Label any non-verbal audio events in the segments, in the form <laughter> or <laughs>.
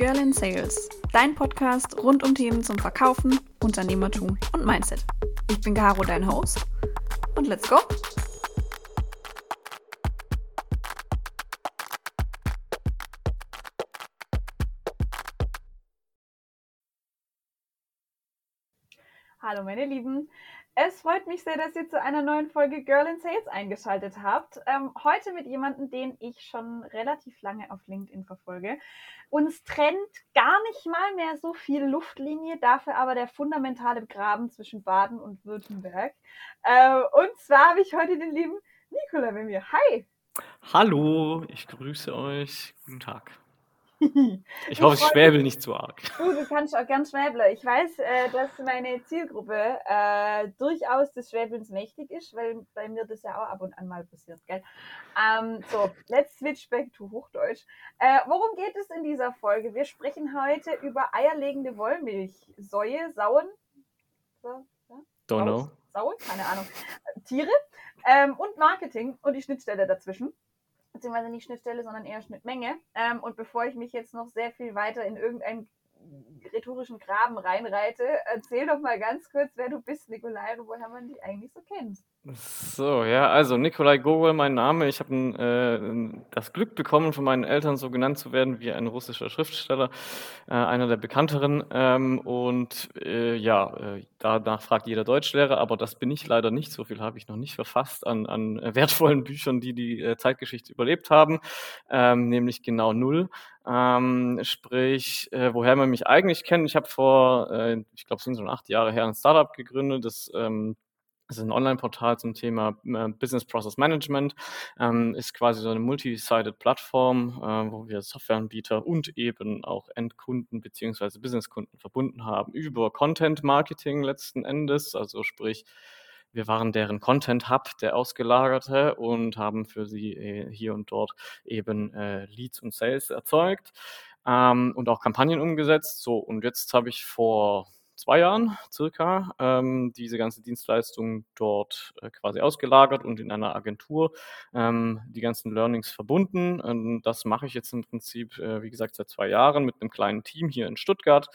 Girl in Sales, dein Podcast rund um Themen zum Verkaufen, Unternehmertum und Mindset. Ich bin Caro, dein Host. Und let's go! Hallo meine Lieben, es freut mich sehr, dass ihr zu einer neuen Folge Girl in Sales eingeschaltet habt. Ähm, heute mit jemandem, den ich schon relativ lange auf LinkedIn verfolge. Uns trennt gar nicht mal mehr so viel Luftlinie, dafür aber der fundamentale Graben zwischen Baden und Württemberg. Äh, und zwar habe ich heute den lieben Nikola bei mir. Hi! Hallo, ich grüße euch. Guten Tag. <laughs> Ich hoffe, ich schwäbel nicht zu arg. Du, du kannst auch ganz schwäbeln. Ich weiß, äh, dass meine Zielgruppe äh, durchaus des Schwäbelns mächtig ist, weil bei mir das ja auch ab und an mal passiert, gell? Ähm, so, let's switch back to Hochdeutsch. Äh, worum geht es in dieser Folge? Wir sprechen heute über eierlegende Wollmilchsäue, Sauen. So, ja? Don't know. Sauen, keine Ahnung. Tiere ähm, und Marketing und die Schnittstelle dazwischen beziehungsweise nicht Schnittstelle, sondern eher Schnittmenge. Ähm, und bevor ich mich jetzt noch sehr viel weiter in irgendein rhetorischen Graben reinreite. Erzähl doch mal ganz kurz, wer du bist, Nikolai, und woher man dich eigentlich so kennt. So, ja, also Nikolai Gogol, mein Name. Ich habe äh, das Glück bekommen, von meinen Eltern so genannt zu werden wie ein russischer Schriftsteller, äh, einer der bekannteren. Ähm, und äh, ja, äh, danach fragt jeder Deutschlehrer, aber das bin ich leider nicht. So viel habe ich noch nicht verfasst an, an wertvollen Büchern, die die äh, Zeitgeschichte überlebt haben, ähm, nämlich genau null. Ähm, sprich, äh, woher man mich eigentlich kennt. Ich habe vor, äh, ich glaube, es sind schon acht Jahre her, ein Startup gegründet, das ähm, das ist ein Online-Portal zum Thema äh, Business Process Management, ähm, ist quasi so eine multi-sided Plattform, äh, wo wir Softwareanbieter und eben auch Endkunden beziehungsweise Businesskunden verbunden haben über Content Marketing letzten Endes, also sprich wir waren deren Content Hub, der ausgelagerte, und haben für sie äh, hier und dort eben Leads und Sales erzeugt ähm, und auch Kampagnen umgesetzt. So, und jetzt habe ich vor zwei Jahren circa ähm, diese ganze Dienstleistung dort äh, quasi ausgelagert und in einer Agentur ähm, die ganzen Learnings verbunden. Und das mache ich jetzt im Prinzip, äh, wie gesagt, seit zwei Jahren mit einem kleinen Team hier in Stuttgart,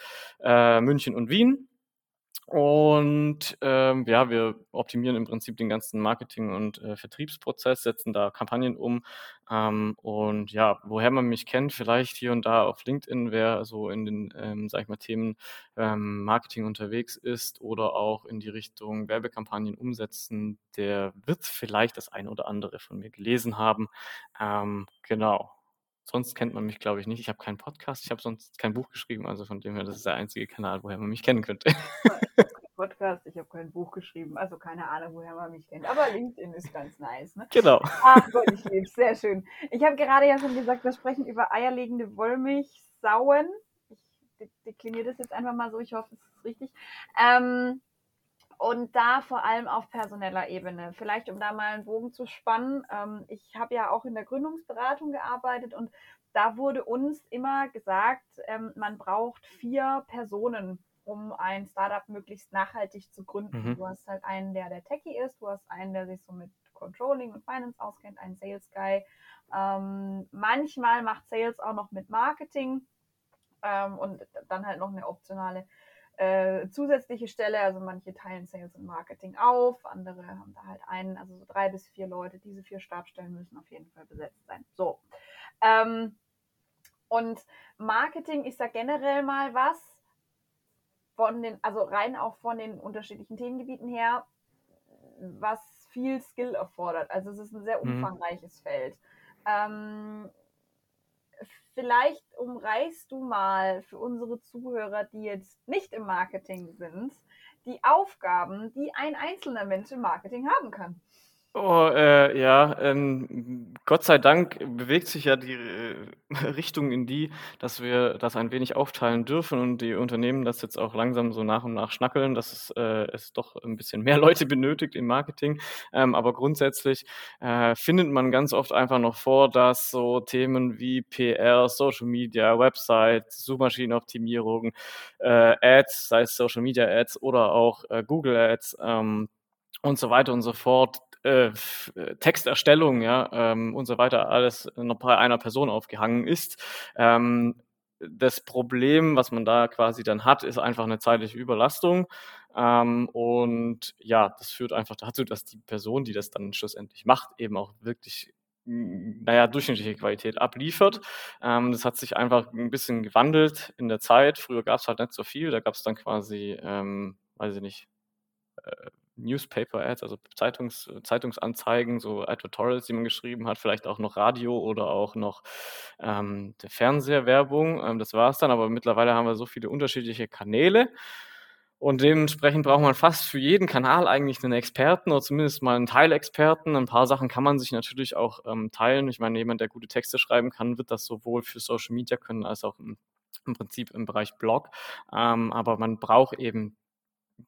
äh, München und Wien. Und ähm, ja, wir optimieren im Prinzip den ganzen Marketing- und äh, Vertriebsprozess, setzen da Kampagnen um. Ähm, und ja, woher man mich kennt, vielleicht hier und da auf LinkedIn, wer so in den, ähm, sag ich mal, Themen ähm, Marketing unterwegs ist oder auch in die Richtung Werbekampagnen umsetzen, der wird vielleicht das eine oder andere von mir gelesen haben. Ähm, genau. Sonst kennt man mich, glaube ich, nicht. Ich habe keinen Podcast, ich habe sonst kein Buch geschrieben, also von dem her, das ist der einzige Kanal, woher man mich kennen könnte. <laughs> Podcast, ich habe kein Buch geschrieben, also keine Ahnung, woher man mich kennt. Aber LinkedIn ist ganz nice, ne? Genau. Ach Gott, ich <laughs> liebe sehr schön. Ich habe gerade ja schon gesagt, wir sprechen über eierlegende Wollmilchsauen. Ich dekliniere das jetzt einfach mal so, ich hoffe, es ist richtig. Ähm, und da vor allem auf personeller Ebene. Vielleicht, um da mal einen Bogen zu spannen. Ähm, ich habe ja auch in der Gründungsberatung gearbeitet und da wurde uns immer gesagt, ähm, man braucht vier Personen, um ein Startup möglichst nachhaltig zu gründen. Mhm. Du hast halt einen, der der Techie ist, du hast einen, der sich so mit Controlling und Finance auskennt, einen Sales Guy. Ähm, manchmal macht Sales auch noch mit Marketing ähm, und dann halt noch eine optionale äh, zusätzliche Stelle. Also manche teilen Sales und Marketing auf, andere haben da halt einen, also so drei bis vier Leute. Diese vier Stabstellen müssen auf jeden Fall besetzt sein. So. Ähm, und Marketing ist ja generell mal was von den, also rein auch von den unterschiedlichen Themengebieten her, was viel Skill erfordert. Also es ist ein sehr mhm. umfangreiches mhm. Feld. Ähm, vielleicht umreißt du mal für unsere Zuhörer, die jetzt nicht im Marketing sind, die Aufgaben, die ein einzelner Mensch im Marketing haben kann. Oh, äh, ja, ähm, Gott sei Dank bewegt sich ja die äh, <laughs> Richtung in die, dass wir das ein wenig aufteilen dürfen und die Unternehmen das jetzt auch langsam so nach und nach schnackeln, dass es, äh, es doch ein bisschen mehr <laughs> Leute benötigt im Marketing. Ähm, aber grundsätzlich äh, findet man ganz oft einfach noch vor, dass so Themen wie PR, Social Media, Website, Suchmaschinenoptimierung, äh, Ads, sei es Social Media Ads oder auch äh, Google Ads, ähm, und so weiter und so fort äh, Texterstellung, ja, ähm, und so weiter, alles noch bei einer Person aufgehangen ist. Ähm, das Problem, was man da quasi dann hat, ist einfach eine zeitliche Überlastung. Ähm, und ja, das führt einfach dazu, dass die Person, die das dann schlussendlich macht, eben auch wirklich naja, durchschnittliche Qualität abliefert. Ähm, das hat sich einfach ein bisschen gewandelt in der Zeit. Früher gab es halt nicht so viel. Da gab es dann quasi, ähm, weiß ich nicht, äh, Newspaper-Ads, also Zeitungs, Zeitungsanzeigen, so Advertorials, die man geschrieben hat, vielleicht auch noch Radio oder auch noch ähm, Fernsehwerbung. Ähm, das war es dann, aber mittlerweile haben wir so viele unterschiedliche Kanäle. Und dementsprechend braucht man fast für jeden Kanal eigentlich einen Experten oder zumindest mal einen Teilexperten. Ein paar Sachen kann man sich natürlich auch ähm, teilen. Ich meine, jemand, der gute Texte schreiben kann, wird das sowohl für Social Media können als auch im, im Prinzip im Bereich Blog. Ähm, aber man braucht eben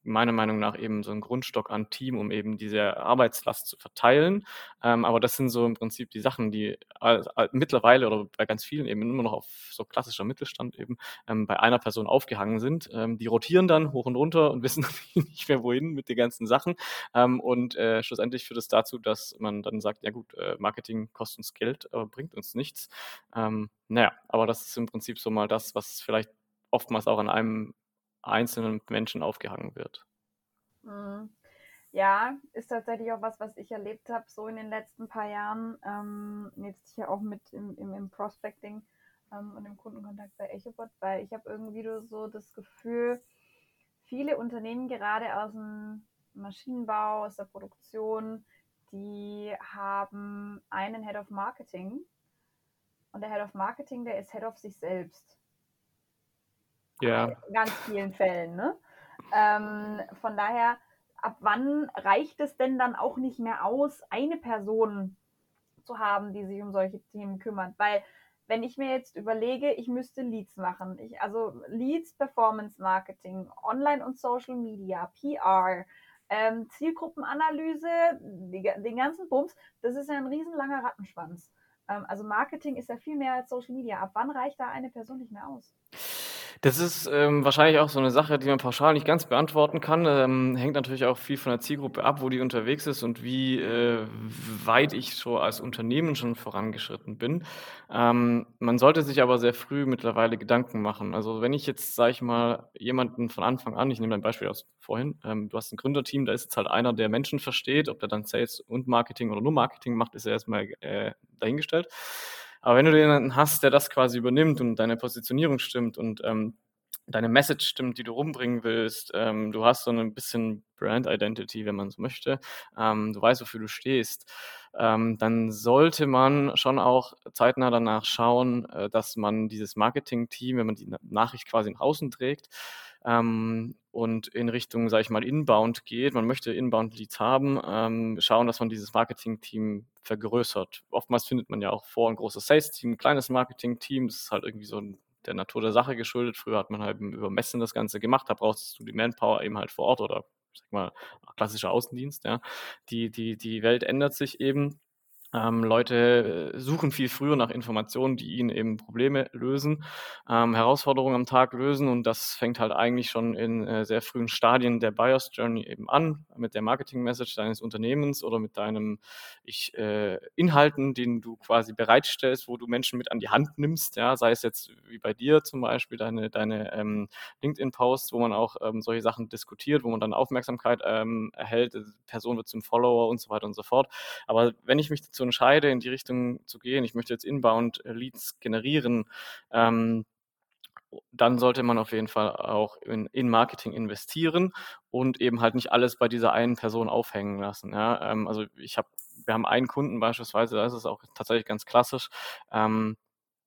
meiner Meinung nach eben so ein Grundstock an Team, um eben diese Arbeitslast zu verteilen. Ähm, aber das sind so im Prinzip die Sachen, die mittlerweile oder bei ganz vielen eben immer noch auf so klassischer Mittelstand eben ähm, bei einer Person aufgehangen sind. Ähm, die rotieren dann hoch und runter und <laughs> wissen nicht mehr wohin mit den ganzen Sachen. Ähm, und äh, schlussendlich führt es das dazu, dass man dann sagt, ja gut, äh, Marketing kostet uns Geld, aber bringt uns nichts. Ähm, naja, aber das ist im Prinzip so mal das, was vielleicht oftmals auch an einem einzelnen Menschen aufgehangen wird. Mhm. Ja, ist tatsächlich auch was, was ich erlebt habe, so in den letzten paar Jahren. Ähm, jetzt hier auch mit im, im, im Prospecting ähm, und im Kundenkontakt bei EchoBot, weil ich habe irgendwie so das Gefühl, viele Unternehmen gerade aus dem Maschinenbau, aus der Produktion, die haben einen Head of Marketing und der Head of Marketing, der ist Head of sich selbst. Ja. In ganz vielen Fällen. Ne? Ähm, von daher, ab wann reicht es denn dann auch nicht mehr aus, eine Person zu haben, die sich um solche Themen kümmert? Weil wenn ich mir jetzt überlege, ich müsste Leads machen, ich, also Leads, Performance Marketing, Online und Social Media, PR, ähm, Zielgruppenanalyse, die, den ganzen Bums, das ist ja ein riesenlanger Rattenschwanz. Ähm, also Marketing ist ja viel mehr als Social Media. Ab wann reicht da eine Person nicht mehr aus? Das ist ähm, wahrscheinlich auch so eine Sache, die man pauschal nicht ganz beantworten kann. Ähm, hängt natürlich auch viel von der Zielgruppe ab, wo die unterwegs ist und wie äh, weit ich so als Unternehmen schon vorangeschritten bin. Ähm, man sollte sich aber sehr früh mittlerweile Gedanken machen. Also wenn ich jetzt, sage ich mal, jemanden von Anfang an, ich nehme ein Beispiel aus vorhin, ähm, du hast ein Gründerteam, da ist jetzt halt einer, der Menschen versteht, ob der dann Sales und Marketing oder nur Marketing macht, ist ja erstmal äh, dahingestellt. Aber wenn du jemanden hast, der das quasi übernimmt und deine Positionierung stimmt und ähm, deine Message stimmt, die du rumbringen willst, ähm, du hast so ein bisschen Brand Identity, wenn man so möchte, ähm, du weißt, wofür du stehst, ähm, dann sollte man schon auch zeitnah danach schauen, äh, dass man dieses Marketing-Team, wenn man die Nachricht quasi nach außen trägt, ähm, und in Richtung, sage ich mal, Inbound geht, man möchte Inbound-Leads haben, ähm, schauen, dass man dieses Marketing-Team vergrößert. Oftmals findet man ja auch vor ein großes Sales-Team, ein kleines Marketing-Team, das ist halt irgendwie so der Natur der Sache geschuldet. Früher hat man halt über Messen das Ganze gemacht, da brauchst du die Manpower eben halt vor Ort oder sag mal klassischer Außendienst, ja. Die, die, die Welt ändert sich eben ähm, Leute äh, suchen viel früher nach Informationen, die ihnen eben Probleme lösen, ähm, Herausforderungen am Tag lösen und das fängt halt eigentlich schon in äh, sehr frühen Stadien der Buyers Journey eben an, mit der Marketing-Message deines Unternehmens oder mit deinem ich, äh, Inhalten, den du quasi bereitstellst, wo du Menschen mit an die Hand nimmst, ja, sei es jetzt wie bei dir zum Beispiel deine, deine ähm, LinkedIn-Posts, wo man auch ähm, solche Sachen diskutiert, wo man dann Aufmerksamkeit ähm, erhält, Person wird zum Follower und so weiter und so fort. Aber wenn ich mich dazu entscheide, in die Richtung zu gehen, ich möchte jetzt inbound äh, Leads generieren, ähm, dann sollte man auf jeden Fall auch in, in, Marketing investieren und eben halt nicht alles bei dieser einen Person aufhängen lassen. Ja? Ähm, also ich habe, wir haben einen Kunden beispielsweise, da ist es auch tatsächlich ganz klassisch. Ähm,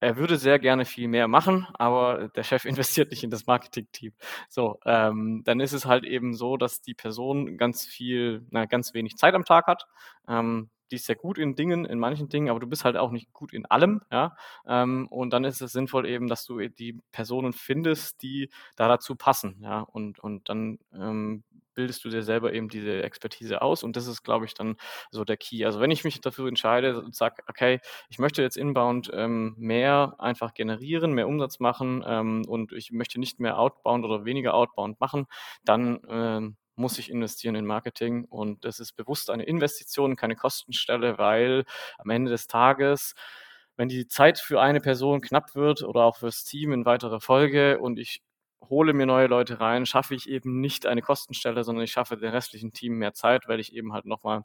er würde sehr gerne viel mehr machen, aber der Chef <laughs> investiert nicht in das Marketing-Team. So, ähm, dann ist es halt eben so, dass die Person ganz viel, na, ganz wenig Zeit am Tag hat. Ähm, die ist sehr gut in Dingen, in manchen Dingen, aber du bist halt auch nicht gut in allem, ja. Ähm, und dann ist es sinnvoll eben, dass du die Personen findest, die da dazu passen, ja. Und, und dann ähm, bildest du dir selber eben diese Expertise aus und das ist, glaube ich, dann so der Key. Also wenn ich mich dafür entscheide und sage, okay, ich möchte jetzt inbound ähm, mehr einfach generieren, mehr Umsatz machen ähm, und ich möchte nicht mehr outbound oder weniger outbound machen, dann ähm, muss ich investieren in Marketing und das ist bewusst eine Investition, keine Kostenstelle, weil am Ende des Tages wenn die Zeit für eine Person knapp wird oder auch fürs Team in weiterer Folge und ich hole mir neue Leute rein, schaffe ich eben nicht eine Kostenstelle, sondern ich schaffe dem restlichen Team mehr Zeit, weil ich eben halt nochmal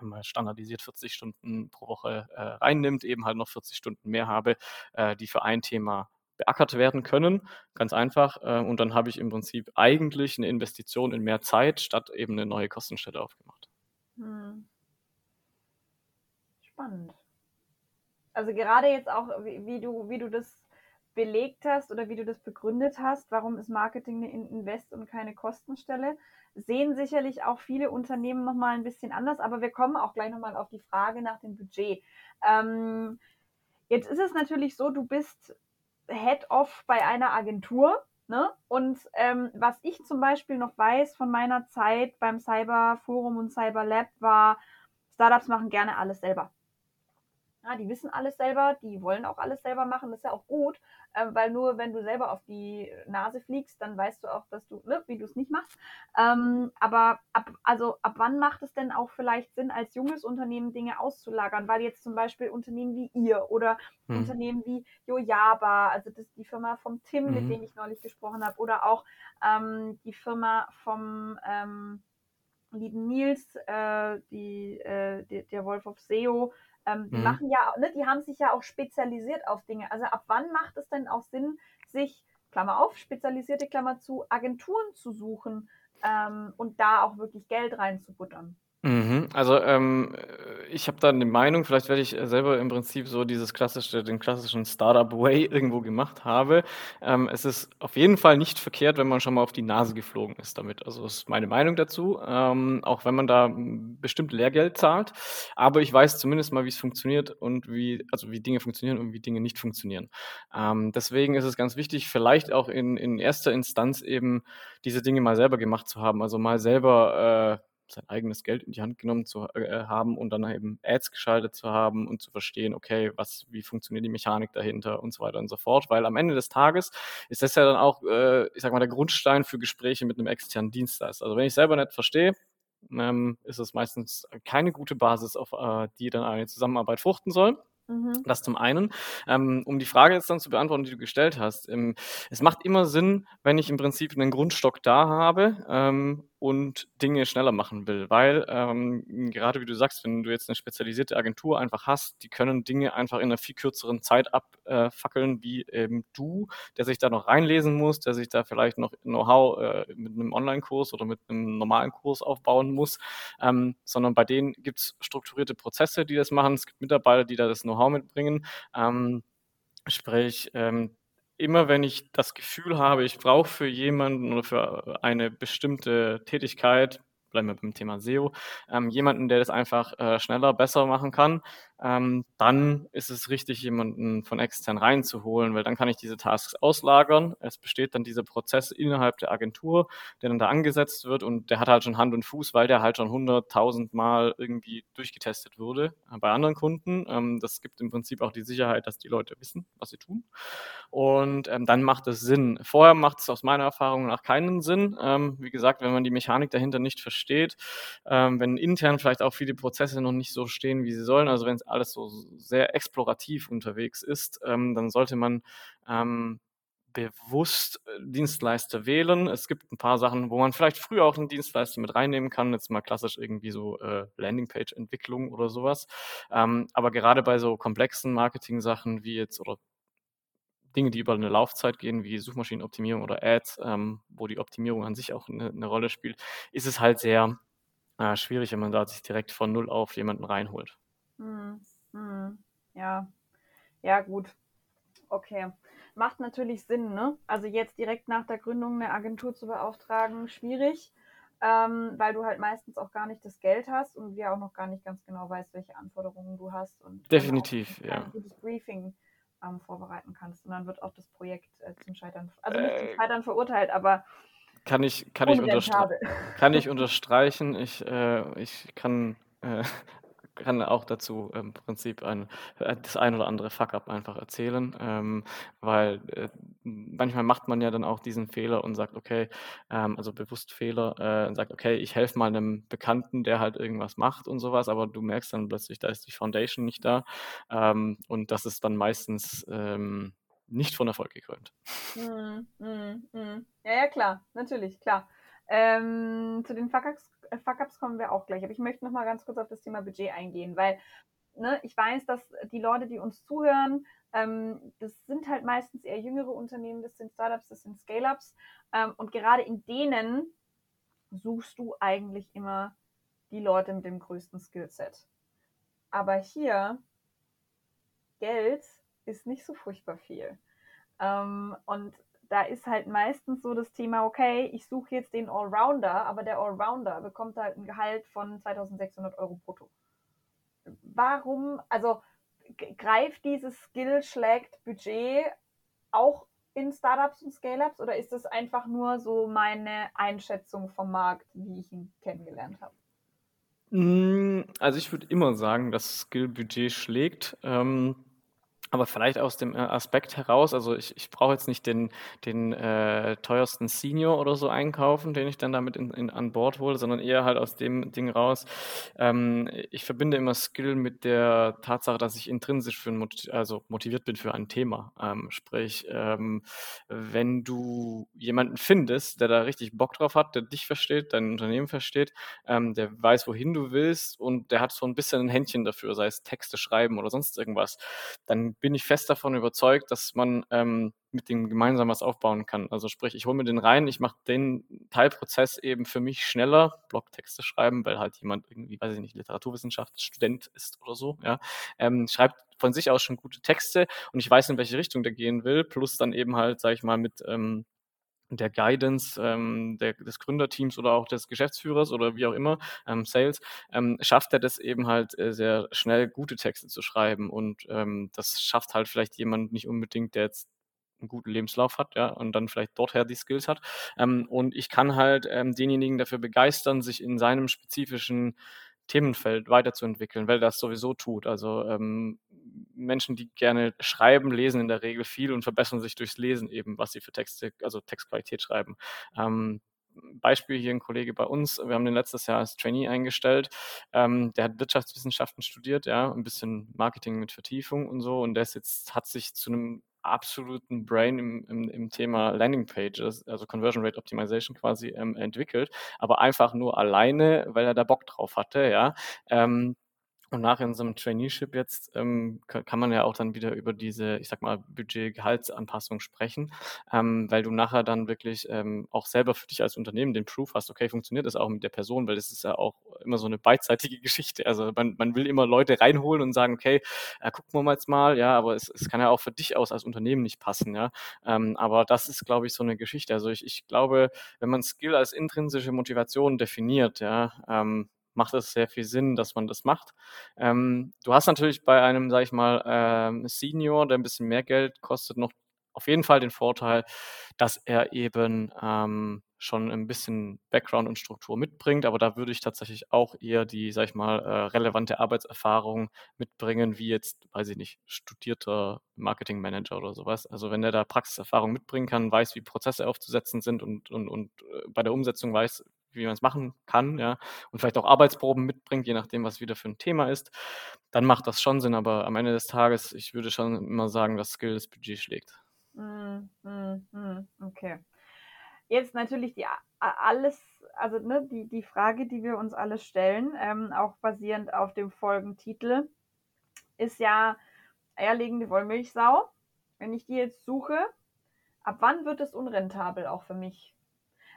mal standardisiert 40 Stunden pro Woche äh, reinnimmt, eben halt noch 40 Stunden mehr habe, äh, die für ein Thema beackert werden können. Ganz einfach. Äh, und dann habe ich im Prinzip eigentlich eine Investition in mehr Zeit statt eben eine neue Kostenstelle aufgemacht. Hm. Spannend. Also gerade jetzt auch, wie, wie, du, wie du das belegt hast oder wie du das begründet hast, warum ist Marketing eine Invest und keine Kostenstelle, sehen sicherlich auch viele Unternehmen nochmal ein bisschen anders, aber wir kommen auch gleich nochmal auf die Frage nach dem Budget. Ähm, jetzt ist es natürlich so, du bist Head-Off bei einer Agentur. Ne? Und ähm, was ich zum Beispiel noch weiß von meiner Zeit beim Cyber Forum und Cyber Lab war, Startups machen gerne alles selber. Ja, die wissen alles selber, die wollen auch alles selber machen, das ist ja auch gut, äh, weil nur wenn du selber auf die Nase fliegst, dann weißt du auch, dass du, ne, wie du es nicht machst. Ähm, aber ab, also ab wann macht es denn auch vielleicht Sinn, als junges Unternehmen Dinge auszulagern? Weil jetzt zum Beispiel Unternehmen wie ihr oder hm. Unternehmen wie Yojaba, also das ist die Firma vom Tim, mhm. mit dem ich neulich gesprochen habe, oder auch ähm, die Firma vom ähm, lieben Nils, äh, die, äh, die, der Wolf of SEO, ähm, die mhm. machen ja, ne, die haben sich ja auch spezialisiert auf Dinge. Also ab wann macht es denn auch Sinn, sich, Klammer auf, spezialisierte Klammer zu, Agenturen zu suchen ähm, und da auch wirklich Geld reinzubuttern? Mhm. Also, ähm, ich habe da eine Meinung, vielleicht werde ich, selber im Prinzip so dieses klassische den klassischen Startup-Way <laughs> irgendwo gemacht habe. Ähm, es ist auf jeden Fall nicht verkehrt, wenn man schon mal auf die Nase geflogen ist damit. Also, ist meine Meinung dazu, ähm, auch wenn man da bestimmt Lehrgeld zahlt. Aber ich weiß zumindest mal, wie es funktioniert und wie also, wie Dinge funktionieren und wie Dinge nicht funktionieren. Ähm, deswegen ist es ganz wichtig, vielleicht auch in in erster Instanz eben diese Dinge mal selber gemacht zu haben. Also, mal selber, äh sein eigenes Geld in die Hand genommen zu äh, haben und dann eben Ads geschaltet zu haben und zu verstehen, okay, was, wie funktioniert die Mechanik dahinter und so weiter und so fort. Weil am Ende des Tages ist das ja dann auch, äh, ich sag mal, der Grundstein für Gespräche mit einem externen Dienstleister. Also wenn ich selber nicht verstehe, ähm, ist es meistens keine gute Basis, auf äh, die dann eine Zusammenarbeit fruchten soll. Mhm. Das zum einen. Ähm, um die Frage jetzt dann zu beantworten, die du gestellt hast. Ähm, es macht immer Sinn, wenn ich im Prinzip einen Grundstock da habe ähm, und Dinge schneller machen will. Weil, ähm, gerade wie du sagst, wenn du jetzt eine spezialisierte Agentur einfach hast, die können Dinge einfach in einer viel kürzeren Zeit abfackeln, äh, wie eben du, der sich da noch reinlesen muss, der sich da vielleicht noch Know-how äh, mit einem Online-Kurs oder mit einem normalen Kurs aufbauen muss, ähm, sondern bei denen gibt es strukturierte Prozesse, die das machen. Es gibt Mitarbeiter, die da das Know-how mitbringen. Ähm, sprich, ähm, immer wenn ich das Gefühl habe, ich brauche für jemanden oder für eine bestimmte Tätigkeit, bleiben wir beim Thema SEO, ähm, jemanden, der das einfach äh, schneller, besser machen kann, ähm, dann ist es richtig, jemanden von extern reinzuholen, weil dann kann ich diese Tasks auslagern. Es besteht dann dieser Prozess innerhalb der Agentur, der dann da angesetzt wird und der hat halt schon Hand und Fuß, weil der halt schon hunderttausend Mal irgendwie durchgetestet wurde äh, bei anderen Kunden. Ähm, das gibt im Prinzip auch die Sicherheit, dass die Leute wissen, was sie tun. Und ähm, dann macht es Sinn. Vorher macht es aus meiner Erfahrung nach keinen Sinn. Ähm, wie gesagt, wenn man die Mechanik dahinter nicht versteht, ähm, wenn intern vielleicht auch viele Prozesse noch nicht so stehen, wie sie sollen, also wenn es alles so sehr explorativ unterwegs ist, ähm, dann sollte man ähm, bewusst äh, Dienstleister wählen. Es gibt ein paar Sachen, wo man vielleicht früher auch einen Dienstleister mit reinnehmen kann, jetzt mal klassisch irgendwie so äh, Landingpage-Entwicklung oder sowas. Ähm, aber gerade bei so komplexen Marketing-Sachen wie jetzt oder Dinge, die über eine Laufzeit gehen, wie Suchmaschinenoptimierung oder Ads, ähm, wo die Optimierung an sich auch eine, eine Rolle spielt, ist es halt sehr äh, schwierig, wenn man da sich direkt von Null auf jemanden reinholt. Hm, hm, ja, ja, gut. Okay. Macht natürlich Sinn, ne? Also jetzt direkt nach der Gründung eine Agentur zu beauftragen, schwierig, ähm, weil du halt meistens auch gar nicht das Geld hast und wir auch noch gar nicht ganz genau weißt, welche Anforderungen du hast und definitiv, ja. ein gutes Briefing ähm, vorbereiten kannst. Und dann wird auch das Projekt äh, zum Scheitern, also nicht zum äh, Scheitern verurteilt, aber kann ich, kann ich, unterstre kann ich unterstreichen. Ich, äh, ich kann äh, kann auch dazu im Prinzip ein äh, das ein oder andere Fuck-up einfach erzählen, ähm, weil, äh, manchmal macht man ja dann auch diesen Fehler und sagt: „Okay“ ähm, also bewusst Fehler, äh, und sagt: „Okay, ich helfe mal einem Bekannten, der halt irgendwas macht“ und sowas, aber du merkst dann plötzlich, da ist die Foundation nicht da, ähm, und das ist dann meistens, ähm, nicht von Erfolg gekrönt. Mhm, mhm, mhm. Ja, ja, klar, natürlich, klar. Ähm, zu den Fuck-ups äh, Fuck kommen wir auch gleich, aber ich möchte noch mal ganz kurz auf das Thema Budget eingehen, weil, ne, ich weiß, dass die Leute, die uns zuhören, ähm, das sind halt meistens eher jüngere Unternehmen, das sind Startups, das sind Scale-Ups, ähm, und gerade in denen suchst du eigentlich immer die Leute mit dem größten Skillset. Aber hier, Geld ist nicht so furchtbar viel. Ähm, und da ist halt meistens so das Thema, okay, ich suche jetzt den Allrounder, aber der Allrounder bekommt halt ein Gehalt von 2600 Euro brutto. Warum, also greift dieses Skill, schlägt Budget auch in Startups und Scale-Ups oder ist das einfach nur so meine Einschätzung vom Markt, wie ich ihn kennengelernt habe? Hm, also ich würde immer sagen, dass Skill-Budget schlägt. Ähm, aber vielleicht aus dem äh, Aspekt heraus, also ich, ich brauche jetzt nicht den, den äh, teuersten Senior oder so einkaufen, den ich dann damit in, in, an Bord hole, sondern eher halt aus dem Ding raus. Ähm, ich verbinde immer Skill mit der Tatsache, dass ich intrinsisch für ein, also motiviert bin für ein Thema. Ähm, sprich, ähm, wenn du jemanden findest, der da richtig Bock drauf hat, der dich versteht, dein Unternehmen versteht, ähm, der weiß, wohin du willst und der hat so ein bisschen ein Händchen dafür, sei es Texte schreiben oder sonst irgendwas, dann bin ich fest davon überzeugt, dass man ähm, mit dem gemeinsam was aufbauen kann. Also sprich, ich hole mir den rein, ich mache den Teilprozess eben für mich schneller, Blogtexte schreiben, weil halt jemand irgendwie, weiß ich nicht, Literaturwissenschaftsstudent ist oder so, ja, ähm, schreibt von sich aus schon gute Texte und ich weiß, in welche Richtung der gehen will, plus dann eben halt, sage ich mal, mit ähm, der Guidance ähm, der, des Gründerteams oder auch des Geschäftsführers oder wie auch immer, ähm, Sales, ähm, schafft er das eben halt äh, sehr schnell gute Texte zu schreiben. Und ähm, das schafft halt vielleicht jemand nicht unbedingt, der jetzt einen guten Lebenslauf hat, ja, und dann vielleicht dorther die Skills hat. Ähm, und ich kann halt ähm, denjenigen dafür begeistern, sich in seinem spezifischen Themenfeld weiterzuentwickeln, weil das sowieso tut. Also ähm, Menschen, die gerne schreiben, lesen in der Regel viel und verbessern sich durchs Lesen eben, was sie für Texte, also Textqualität schreiben. Ähm, Beispiel hier ein Kollege bei uns, wir haben den letztes Jahr als Trainee eingestellt, ähm, der hat Wirtschaftswissenschaften studiert, ja, ein bisschen Marketing mit Vertiefung und so und der ist jetzt, hat sich zu einem absoluten Brain im, im, im Thema Landing Pages, also Conversion Rate Optimization quasi ähm, entwickelt, aber einfach nur alleine, weil er da Bock drauf hatte, ja. Ähm, und nach in so einem Traineeship jetzt ähm, kann man ja auch dann wieder über diese, ich sag mal, Budget-Gehaltsanpassung sprechen, ähm, weil du nachher dann wirklich ähm, auch selber für dich als Unternehmen den Proof hast, okay, funktioniert das auch mit der Person, weil das ist ja auch immer so eine beidseitige <laughs> Geschichte. Also man, man will immer Leute reinholen und sagen, okay, äh, gucken wir jetzt mal, ja, aber es, es kann ja auch für dich aus als Unternehmen nicht passen, ja. Ähm, aber das ist, glaube ich, so eine Geschichte. Also ich, ich glaube, wenn man Skill als intrinsische Motivation definiert, ja, ähm, macht es sehr viel Sinn, dass man das macht. Ähm, du hast natürlich bei einem, sage ich mal, ähm, Senior, der ein bisschen mehr Geld kostet, noch auf jeden Fall den Vorteil, dass er eben ähm, schon ein bisschen Background und Struktur mitbringt, aber da würde ich tatsächlich auch eher die, sag ich mal, äh, relevante Arbeitserfahrung mitbringen, wie jetzt, weiß ich nicht, studierter Marketingmanager oder sowas. Also wenn er da Praxiserfahrung mitbringen kann, weiß, wie Prozesse aufzusetzen sind und, und, und äh, bei der Umsetzung weiß, wie man es machen kann, ja, und vielleicht auch Arbeitsproben mitbringt, je nachdem, was wieder für ein Thema ist, dann macht das schon Sinn. Aber am Ende des Tages, ich würde schon immer sagen, dass Skill das Budget schlägt. Mm, mm, mm, okay. Jetzt natürlich die alles, also ne, die, die Frage, die wir uns alle stellen, ähm, auch basierend auf dem Folgentitel, ist ja eierlegende Wollmilchsau. Wenn ich die jetzt suche, ab wann wird es unrentabel auch für mich?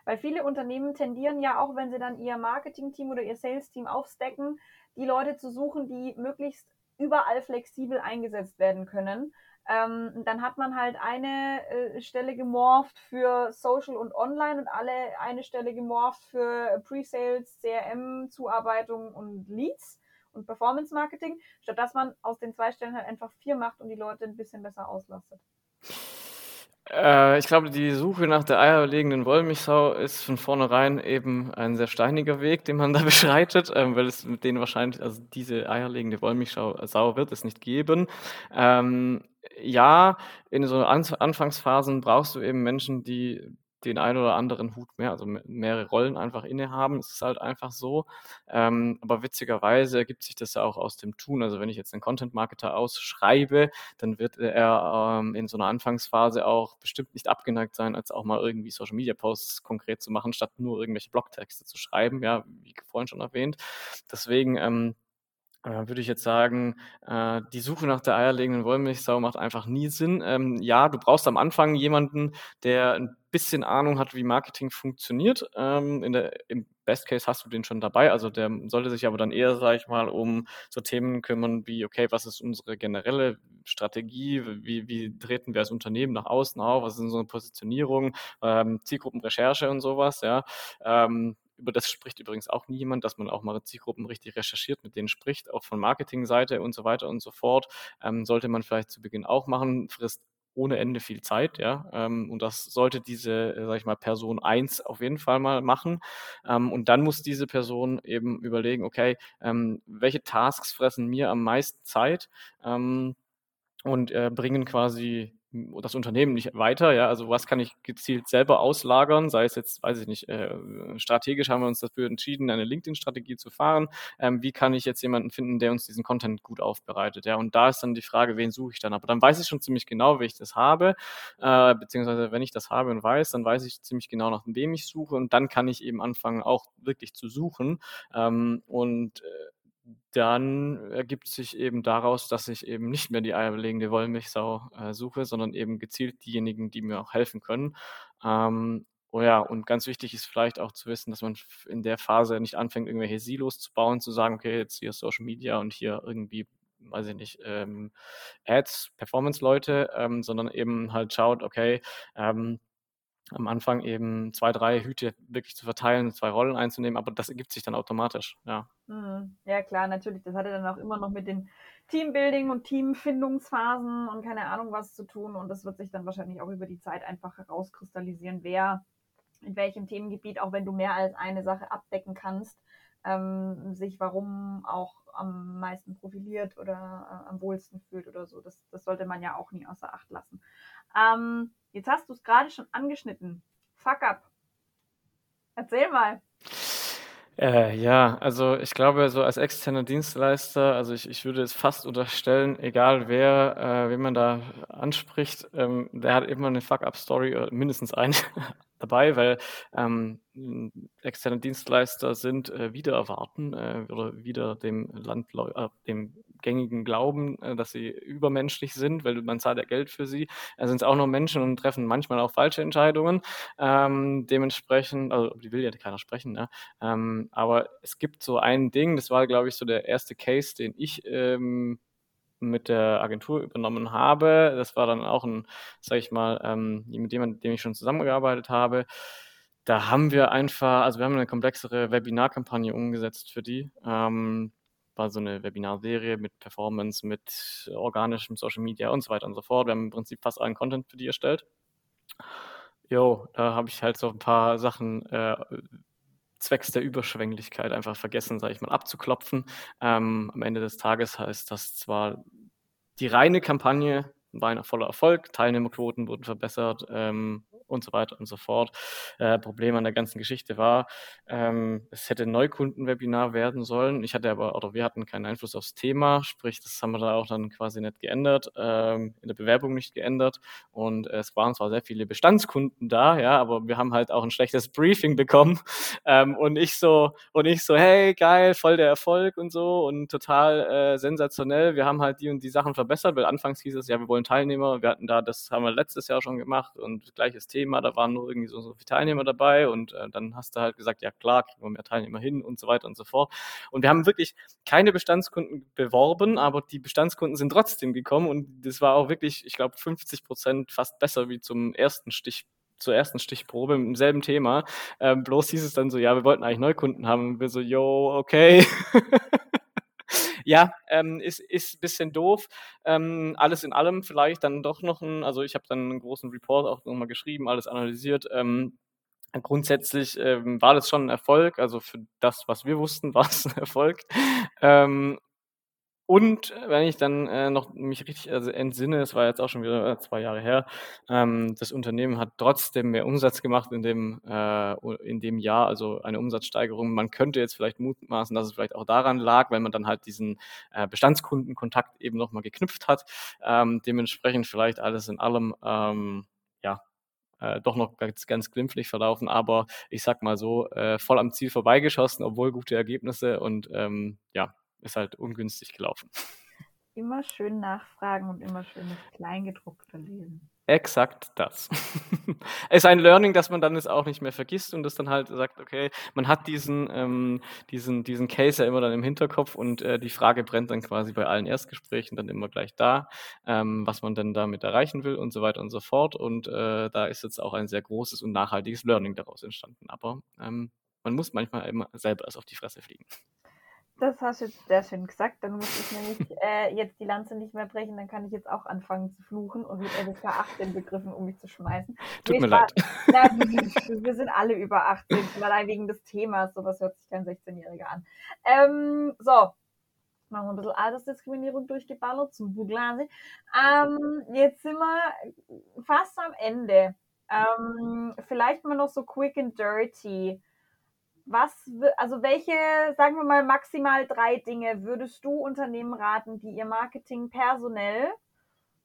Weil viele Unternehmen tendieren ja auch, wenn sie dann ihr Marketing-Team oder ihr Sales-Team aufstecken, die Leute zu suchen, die möglichst überall flexibel eingesetzt werden können. Ähm, dann hat man halt eine äh, Stelle gemorpht für Social und Online und alle eine Stelle gemorpht für Pre-Sales, CRM, Zuarbeitung und Leads und Performance Marketing, statt dass man aus den zwei Stellen halt einfach vier macht und die Leute ein bisschen besser auslastet. Äh, ich glaube, die Suche nach der eierlegenden Wollmilchsau ist von vornherein eben ein sehr steiniger Weg, den man da <laughs> beschreitet, ähm, weil es mit denen wahrscheinlich also diese eierlegende Wollmilchsau Sau wird es nicht geben. Ähm, ja, in so Anf Anfangsphasen brauchst du eben Menschen, die den einen oder anderen Hut mehr, also mehrere Rollen einfach innehaben. Es ist halt einfach so. Ähm, aber witzigerweise ergibt sich das ja auch aus dem Tun. Also wenn ich jetzt einen Content-Marketer ausschreibe, dann wird er ähm, in so einer Anfangsphase auch bestimmt nicht abgeneigt sein, als auch mal irgendwie Social-Media-Posts konkret zu machen, statt nur irgendwelche Blogtexte zu schreiben, ja, wie vorhin schon erwähnt. Deswegen ähm, äh, würde ich jetzt sagen, äh, die Suche nach der eierlegenden Wollmilchsau macht einfach nie Sinn. Ähm, ja, du brauchst am Anfang jemanden, der ein bisschen Ahnung hat, wie Marketing funktioniert. Ähm, in der, Im Best Case hast du den schon dabei. Also der sollte sich aber dann eher, sage ich mal, um so Themen kümmern wie, okay, was ist unsere generelle Strategie? Wie, wie treten wir als Unternehmen nach außen auf? Was ist unsere Positionierung? Ähm, Zielgruppenrecherche und sowas, ja. Ähm, über das spricht übrigens auch niemand, dass man auch mal Zielgruppen richtig recherchiert, mit denen spricht, auch von Marketingseite und so weiter und so fort. Ähm, sollte man vielleicht zu Beginn auch machen, frisst ohne Ende viel Zeit, ja. Ähm, und das sollte diese, äh, sag ich mal, Person 1 auf jeden Fall mal machen. Ähm, und dann muss diese Person eben überlegen, okay, ähm, welche Tasks fressen mir am meisten Zeit ähm, und äh, bringen quasi das Unternehmen nicht weiter. Ja, also was kann ich gezielt selber auslagern? Sei es jetzt, weiß ich nicht, äh, strategisch haben wir uns dafür entschieden, eine LinkedIn-Strategie zu fahren. Ähm, wie kann ich jetzt jemanden finden, der uns diesen Content gut aufbereitet? Ja, und da ist dann die Frage, wen suche ich dann? Aber dann weiß ich schon ziemlich genau, wie ich das habe, äh, beziehungsweise wenn ich das habe und weiß, dann weiß ich ziemlich genau, nach wem ich suche und dann kann ich eben anfangen, auch wirklich zu suchen. Ähm, und äh, dann ergibt sich eben daraus, dass ich eben nicht mehr die eierlegende Wollmilchsau äh, suche, sondern eben gezielt diejenigen, die mir auch helfen können. Ähm, oh ja, und ganz wichtig ist vielleicht auch zu wissen, dass man in der Phase nicht anfängt, irgendwelche Silos zu bauen, zu sagen, okay, jetzt hier Social Media und hier irgendwie, weiß ich nicht, ähm, Ads, Performance-Leute, ähm, sondern eben halt schaut, okay, ähm, am Anfang eben zwei, drei Hüte wirklich zu verteilen, zwei Rollen einzunehmen, aber das ergibt sich dann automatisch, ja. Mhm. Ja, klar, natürlich. Das hatte dann auch immer noch mit den Teambuilding und Teamfindungsphasen und keine Ahnung was zu tun. Und das wird sich dann wahrscheinlich auch über die Zeit einfach herauskristallisieren, wer in welchem Themengebiet, auch wenn du mehr als eine Sache abdecken kannst, ähm, sich warum auch am meisten profiliert oder äh, am wohlsten fühlt oder so. Das, das sollte man ja auch nie außer Acht lassen. Ähm, jetzt hast du es gerade schon angeschnitten. Fuck up. Erzähl mal. Äh, ja, also ich glaube, so als externer Dienstleister, also ich, ich würde es fast unterstellen, egal wer, äh, wen man da anspricht, ähm, der hat immer eine Fuck-up-Story, oder mindestens eine <laughs> dabei, weil ähm, externe Dienstleister sind äh, wieder erwarten äh, oder wieder dem Landleu äh, dem gängigen Glauben, äh, dass sie übermenschlich sind, weil man zahlt ja Geld für sie. Also sind es auch nur Menschen und treffen manchmal auch falsche Entscheidungen. Ähm, dementsprechend, also die will ja keiner sprechen, ne? Ähm, aber es gibt so ein Ding, das war, glaube ich, so der erste Case, den ich ähm, mit der Agentur übernommen habe. Das war dann auch ein, sag ich mal, ähm, mit jemandem, mit dem ich schon zusammengearbeitet habe. Da haben wir einfach, also wir haben eine komplexere Webinarkampagne umgesetzt für die. Ähm, war so eine Webinarserie mit Performance, mit organischem Social Media und so weiter und so fort. Wir haben im Prinzip fast allen Content für die erstellt. Jo, da habe ich halt so ein paar Sachen äh, zwecks der Überschwänglichkeit einfach vergessen, sage ich mal, abzuklopfen. Ähm, am Ende des Tages heißt das zwar die reine Kampagne war ein voller Erfolg, Teilnehmerquoten wurden verbessert ähm, und so weiter und so fort. Äh, Problem an der ganzen Geschichte war, ähm, es hätte ein Neukundenwebinar werden sollen. Ich hatte aber, oder wir hatten keinen Einfluss aufs Thema, sprich, das haben wir da auch dann quasi nicht geändert, ähm, in der Bewerbung nicht geändert. Und es waren zwar sehr viele Bestandskunden da, ja, aber wir haben halt auch ein schlechtes Briefing bekommen. <laughs> Ähm, und ich so, und ich so, hey, geil, voll der Erfolg und so und total äh, sensationell. Wir haben halt die und die Sachen verbessert, weil anfangs hieß es, ja, wir wollen Teilnehmer. Wir hatten da, das haben wir letztes Jahr schon gemacht und gleiches Thema, da waren nur irgendwie so, so viele Teilnehmer dabei und äh, dann hast du halt gesagt, ja klar, kriegen wir mehr Teilnehmer hin und so weiter und so fort. Und wir haben wirklich keine Bestandskunden beworben, aber die Bestandskunden sind trotzdem gekommen und das war auch wirklich, ich glaube, 50 Prozent fast besser wie zum ersten Stich zur ersten Stichprobe mit demselben Thema. Ähm, bloß hieß es dann so, ja, wir wollten eigentlich Neukunden haben. Und wir so, yo, okay. <laughs> Ja, ähm, ist ist bisschen doof. Ähm, alles in allem vielleicht dann doch noch 'n also, ich habe dann 'n großen Report auch noch mal geschrieben, alles analysiert. Ähm, grundsätzlich, ähm, war das schon 'n Erfolg. Also, für das, was wir wussten, <laughs> war's 'n Erfolg. Ähm, und wenn ich dann, äh, noch mich richtig, also, entsinne, es war jetzt auch schon wieder, äh, 2 Jahre her, ähm, das Unternehmen hat trotzdem mehr Umsatz gemacht in dem äh, in dem Jahr, also, eine Umsatzsteigerung. Man könnte jetzt vielleicht mutmaßen, dass es vielleicht auch daran lag, weil man dann halt diesen, äh, Bestandskundenkontakt eben noch mal geknüpft hat. Ähm, dementsprechend vielleicht alles in allem, ähm, ja, äh, doch noch ganz ganz glimpflich verlaufen, aber ich sage mal so, äh, voll am Ziel vorbeigeschossen, obwohl gute Ergebnisse und, ähm, ja, ist halt ungünstig gelaufen. Immer schön nachfragen und immer schön das Kleingedruckte lesen. Exakt das. <laughs> Ist ein Learning, das man dann jetzt auch nicht mehr vergisst und das dann halt sagt: „Okay, man hat diesen ähm, diesen diesen Case ja immer dann im Hinterkopf und, äh, die Frage brennt dann quasi bei allen Erstgesprächen dann immer gleich da, ähm, was man denn damit erreichen will und so weiter und so fort.“ Und, äh, da ist jetzt auch ein sehr großes und nachhaltiges Learning daraus entstanden. Aber, ähm, man muss manchmal immer selber erst auf die Fresse fliegen. Das hast du jetzt sehr schön gesagt. Dann muss ich nämlich <laughs> äh, jetzt die Lanze nicht mehr brechen, dann kann ich jetzt auch anfangen zu fluchen und mit FSK 18 Begriffen um mich zu schmeißen. Tut mir leid. Na, wir sind alle über 18, allein wegen des Themas. Sowas hört sich kein 16-Jähriger an. Ähm, so, machen wir ein bisschen Altersdiskriminierung durchgeballert zum Buglase. Ähm, jetzt sind wir fast am Ende. Ähm, vielleicht mal noch so quick and dirty was, also welche, sagen wir mal, maximal drei Dinge würdest du Unternehmen raten, die ihr Marketing personell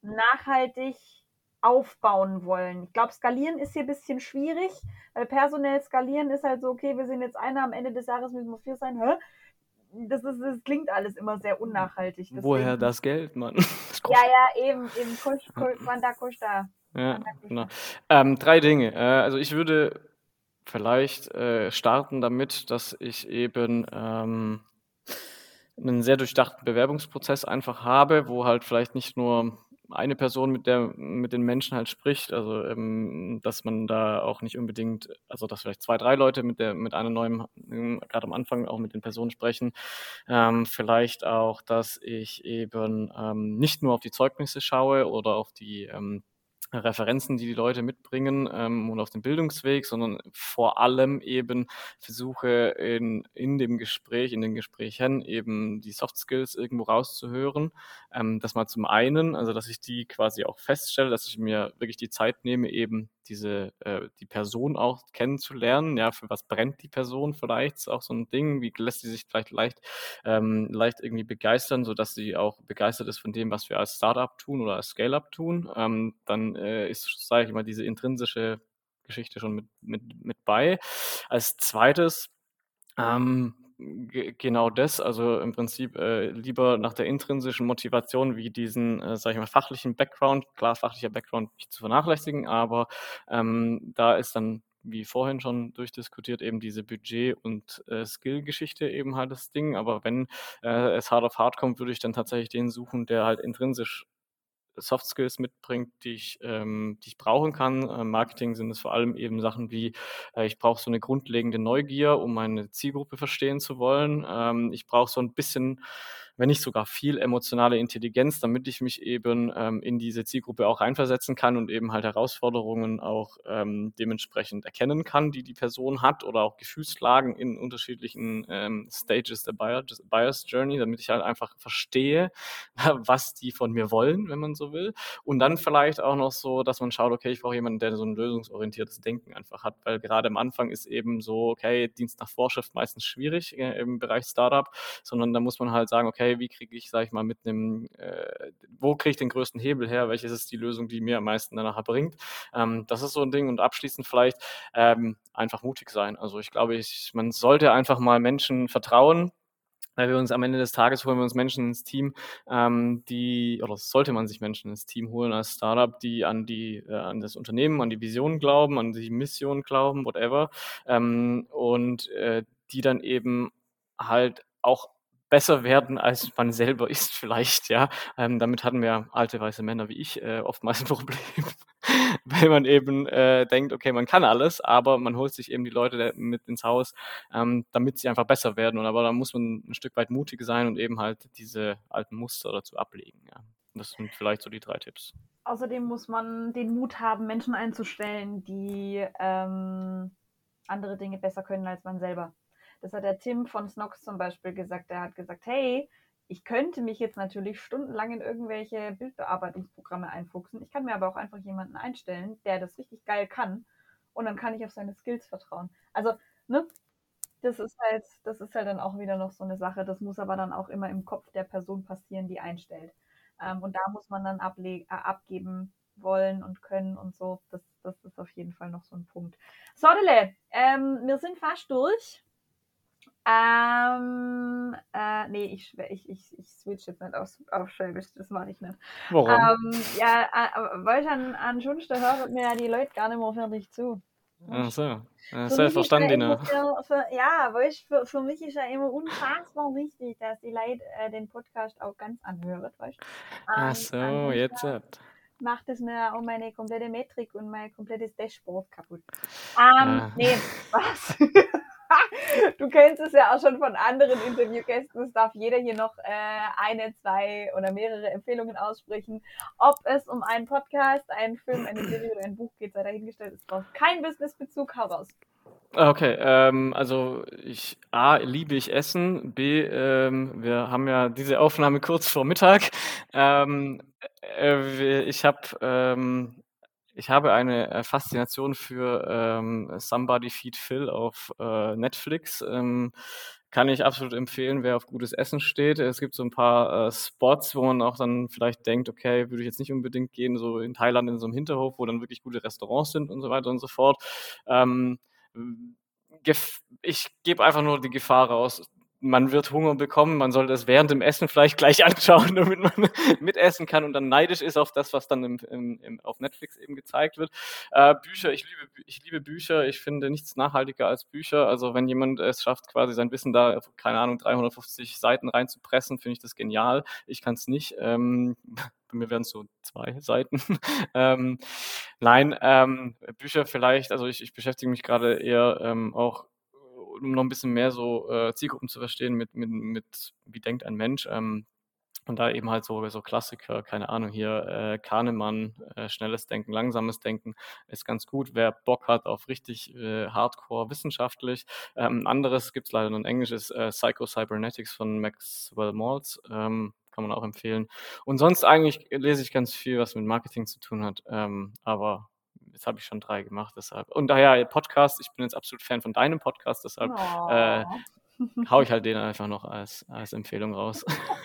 nachhaltig aufbauen wollen? Ich glaube, skalieren ist hier ein bisschen schwierig, weil personell skalieren ist halt so, okay, wir sind jetzt einer, am Ende des Jahres müssen wir vier sein. Hä? Das, ist, das klingt alles immer sehr unnachhaltig. Deswegen. Woher das Geld, Mann? <laughs> ja, ja, eben, eben, Kusch, Kusch, Quanta Kuschta. Ja, genau. Ähm, drei Dinge. Äh, also ich würde vielleicht äh, starten damit, dass ich eben ähm, einen sehr durchdachten Bewerbungsprozess einfach habe, wo halt vielleicht nicht nur eine Person mit der mit den Menschen halt spricht, also ähm, dass man da auch nicht unbedingt, also dass vielleicht zwei, drei Leute mit der mit einer neuen, gerade am Anfang auch mit den Personen sprechen. Ähm, vielleicht auch, dass ich eben ähm, nicht nur auf die Zeugnisse schaue oder auf die ähm, Referenzen, die die Leute mitbringen ähm, und auf dem Bildungsweg, sondern vor allem eben versuche in, in dem Gespräch, in den Gesprächen eben die Soft Skills irgendwo rauszuhören. Ähm, das mal zum einen, also dass ich die quasi auch feststelle, dass ich mir wirklich die Zeit nehme, eben diese, äh, die Person auch kennenzulernen. Ja, für was brennt die Person vielleicht? Auch so ein Ding. Wie lässt sie sich vielleicht leicht, ähm, leicht irgendwie begeistern, sodass sie auch begeistert ist von dem, was wir als Startup tun oder als Scale-Up tun. Ähm, dann äh, ist, sage ich mal, diese intrinsische Geschichte schon mit, mit, mit bei. Als zweites, ähm, genau das, also im Prinzip äh, lieber nach der intrinsischen Motivation wie diesen, äh, sag ich mal, fachlichen Background, klar, fachlicher Background nicht zu vernachlässigen, aber ähm, da ist dann wie vorhin schon durchdiskutiert, eben diese Budget- und äh, Skill-Geschichte eben halt das Ding. Aber wenn äh, es hart auf hart kommt, würde ich dann tatsächlich den suchen, der halt intrinsisch Soft Skills mitbringt, die ich, ähm, die ich brauchen kann. Äh, Marketing sind es vor allem eben Sachen wie, äh, ich brauche so eine grundlegende Neugier, um meine Zielgruppe verstehen zu wollen. Ähm, ich brauche so ein bisschen wenn nicht sogar viel emotionale Intelligenz, damit ich mich eben ähm, in diese Zielgruppe auch reinversetzen kann und eben halt Herausforderungen auch ähm, dementsprechend erkennen kann, die die Person hat oder auch Gefühlslagen in unterschiedlichen ähm, Stages der Buyers Journey, damit ich halt einfach verstehe, <laughs> was die von mir wollen, wenn man so will. Und dann vielleicht auch noch so, dass man schaut, okay, ich brauche jemanden, der so ein lösungsorientiertes Denken einfach hat, weil gerade am Anfang ist eben so, okay, Dienst nach Vorschrift meistens schwierig äh, im Bereich Startup, sondern da muss man halt sagen, okay, wie kriege ich, sage ich mal, mit einem, äh, wo kriege ich den größten Hebel her? Welches ist die Lösung, die mir am meisten danach bringt? Ähm, das ist so ein Ding. Und abschließend vielleicht ähm, einfach mutig sein. Also ich glaube, ich, man sollte einfach mal Menschen vertrauen, weil wir uns am Ende des Tages holen wir uns Menschen ins Team, ähm, die, oder sollte man sich Menschen ins Team holen als Startup, die an die, äh, an das Unternehmen, an die Vision glauben, an die Mission glauben, whatever, ähm, und äh, die dann eben halt auch besser werden, als man selber <laughs> ist vielleicht, ja. Ähm, damit hatten wir alte weiße Männer wie ich äh, oftmals ein <laughs> Problem. weil man eben äh, denkt, okay, man kann alles, aber man holt sich eben die Leute mit ins Haus, ähm, damit sie einfach besser werden. Und aber da muss man ein Stück weit mutig sein und eben halt diese alten Muster dazu ablegen. Ja. Das sind vielleicht so die drei Tipps. Außerdem muss man den Mut haben, Menschen einzustellen, die ähm, andere Dinge besser können als man selber. Das hat der Tim von Snox zum Beispiel gesagt. Er hat gesagt, hey, ich könnte mich jetzt natürlich stundenlang in irgendwelche Bildbearbeitungsprogramme einfuchsen. Ich kann mir aber auch einfach jemanden einstellen, der das richtig geil kann. Und dann kann ich auf seine Skills vertrauen. Also, ne? Das ist halt, das ist halt dann auch wieder noch so eine Sache. Das muss aber dann auch immer im Kopf der Person passieren, die einstellt. Ähm, und da muss man dann äh, abgeben wollen und können und so. Das, das ist auf jeden Fall noch so ein Punkt. Sodele, ähm, wir sind fast durch. Ähm, äh, nee, ich, ich, ich, ich switch jetzt nicht auf, auf Schwäbisch, das mache ich nicht. Warum? Ähm, ja, äh, weil ich an, an Schunste hört mir ja die Leute gar nicht mehr fertig zu. Ach so, ja, selbstverständlich. Ja, ja, weißt, für, für mich ist ja immer unfassbar wichtig, dass die Leute äh, den Podcast auch ganz anhören, weißt Ach ähm, so, jetzt. Hat macht es mir auch meine komplette Metrik und mein komplettes Dashboard kaputt. Ähm, ja. Nee, was? <laughs> <laughs> du kennst es ja auch schon von anderen Interviewgästen. Es darf jeder hier noch äh, eine, zwei oder mehrere Empfehlungen aussprechen. Ob es um einen Podcast, einen Film, eine Serie oder ein Buch geht, sei dahingestellt. Es braucht kein Businessbezug. Hau Okay, ähm, also ich A, liebe ich Essen, B, ähm, wir haben ja diese Aufnahme kurz vor Mittag. Ähm, äh, ich habe ähm, ich habe eine äh, Faszination für ähm, Somebody Feed Phil auf äh, Netflix. Ähm, kann ich absolut empfehlen, wer auf gutes Essen steht. Es gibt so ein paar äh, Spots, wo man auch dann vielleicht denkt, okay, würde ich jetzt nicht unbedingt gehen, so in Thailand in so einem Hinterhof, wo dann wirklich gute Restaurants sind und so weiter und so fort. Ähm, ich gebe einfach nur die Gefahr raus, man wird Hunger bekommen, man sollte es während dem Essen vielleicht gleich <laughs> anschauen, damit man mitessen kann und dann neidisch ist auf das, was dann im, im, im, auf Netflix eben gezeigt wird. Äh, Bücher, ich liebe, ich liebe Bücher, ich finde nichts nachhaltiger als Bücher. Also wenn jemand es schafft, quasi sein Wissen da, keine Ahnung, 350 Seiten reinzupressen, finde ich das genial. Ich kann es nicht. Ähm, bei <laughs> mir wären es so zwei Seiten. <laughs> ähm, nein, ähm, Bücher vielleicht, also ich, ich beschäftige mich gerade eher ähm, auch um noch ein bisschen mehr so äh, Zielgruppen zu verstehen, mit, mit, mit wie denkt ein Mensch. Ähm, und da eben halt so, so Klassiker, keine Ahnung, hier äh, Kahnemann, äh, schnelles Denken, langsames Denken ist ganz gut. Wer Bock hat auf richtig äh, Hardcore wissenschaftlich. Ähm, anderes gibt es leider nur in Englisch, ist äh, Psycho-Cybernetics von Maxwell Maltz. Ähm, kann man auch empfehlen. Und sonst eigentlich lese ich ganz viel, was mit Marketing zu tun hat. Ähm, aber jetzt habe ich schon drei gemacht, deshalb. Und daher Podcast, ich bin jetzt absolut Fan von deinem Podcast, deshalb oh. äh, hau ich halt den einfach noch als, als Empfehlung raus. <laughs>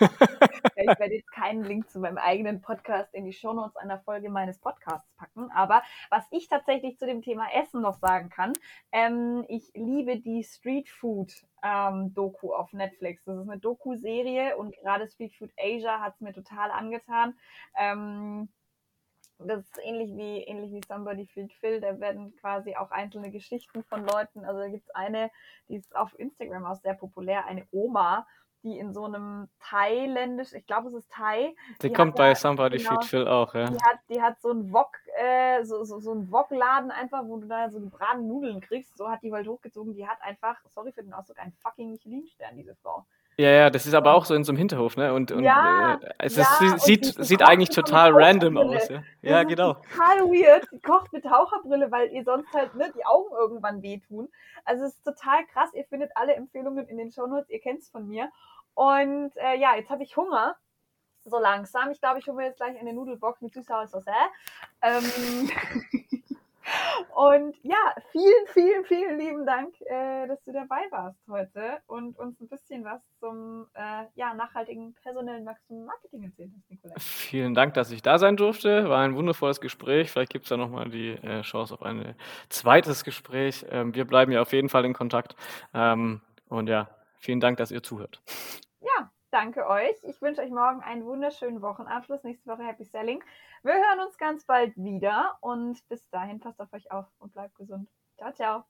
ich werde <laughs> jetzt keinen Link zu meinem eigenen Podcast in die Shownotes einer Folge meines Podcasts packen. Aber was ich tatsächlich zu dem Thema Essen noch sagen kann, ähm, ich liebe die Street Food ähm, Doku auf Netflix. Das ist eine Doku-Serie und gerade Street Food Asia hat es mir total angetan. Ähm, das ist ähnlich wie, ähnlich wie Somebody Feed Phil, da werden quasi auch einzelne Geschichten von Leuten, also da gibt es eine, die ist auf Instagram auch sehr populär, eine Oma, die in so einem thailändisch, ich glaube es ist Thai. Die, die kommt bei Somebody genau, Feed Phil auch, ja. Die hat, die hat so einen Wok, äh, so, so, so einen Wok-Laden einfach, wo du da so gebratene Nudeln kriegst, so hat die halt hochgezogen, die hat einfach, sorry für den Ausdruck, einen fucking Michelin-Stern, diese Frau. Ja, ja, das ist aber auch so in so einem Hinterhof, ne? Und, und ja, äh, es ist, ja, sieht, sieht eigentlich total random aus, ja. Ja, genau. Total weird. Die kocht mit Taucherbrille, weil ihr sonst halt ne, die Augen irgendwann wehtun. Also es ist total krass. Ihr findet alle Empfehlungen in den Shownotes, ihr kennt es von mir. Und äh, ja, jetzt habe ich Hunger. So langsam. Ich glaube, ich hole mir jetzt gleich eine Nudelbox mit süß-sauer Sauce. Ähm, <laughs> <laughs> Und ja, vielen, vielen, vielen lieben Dank, äh, dass du dabei warst heute und uns ein bisschen was zum äh, ja, nachhaltigen personellen Wachstum Marketing erzählt hast, Nikolai. Vielen Dank, dass ich da sein durfte. War ein wundervolles Gespräch. Vielleicht gibt es ja nochmal die äh, Chance auf ein zweites Gespräch. Ähm, wir bleiben ja auf jeden Fall in Kontakt. Ähm, und ja, vielen Dank, dass ihr zuhört. Ja, danke euch. Ich wünsche euch morgen einen wunderschönen Wochenabschluss. Nächste Woche Happy Selling. Wir hören uns ganz bald wieder und bis dahin passt auf euch auf und bleibt gesund. Ciao, ciao.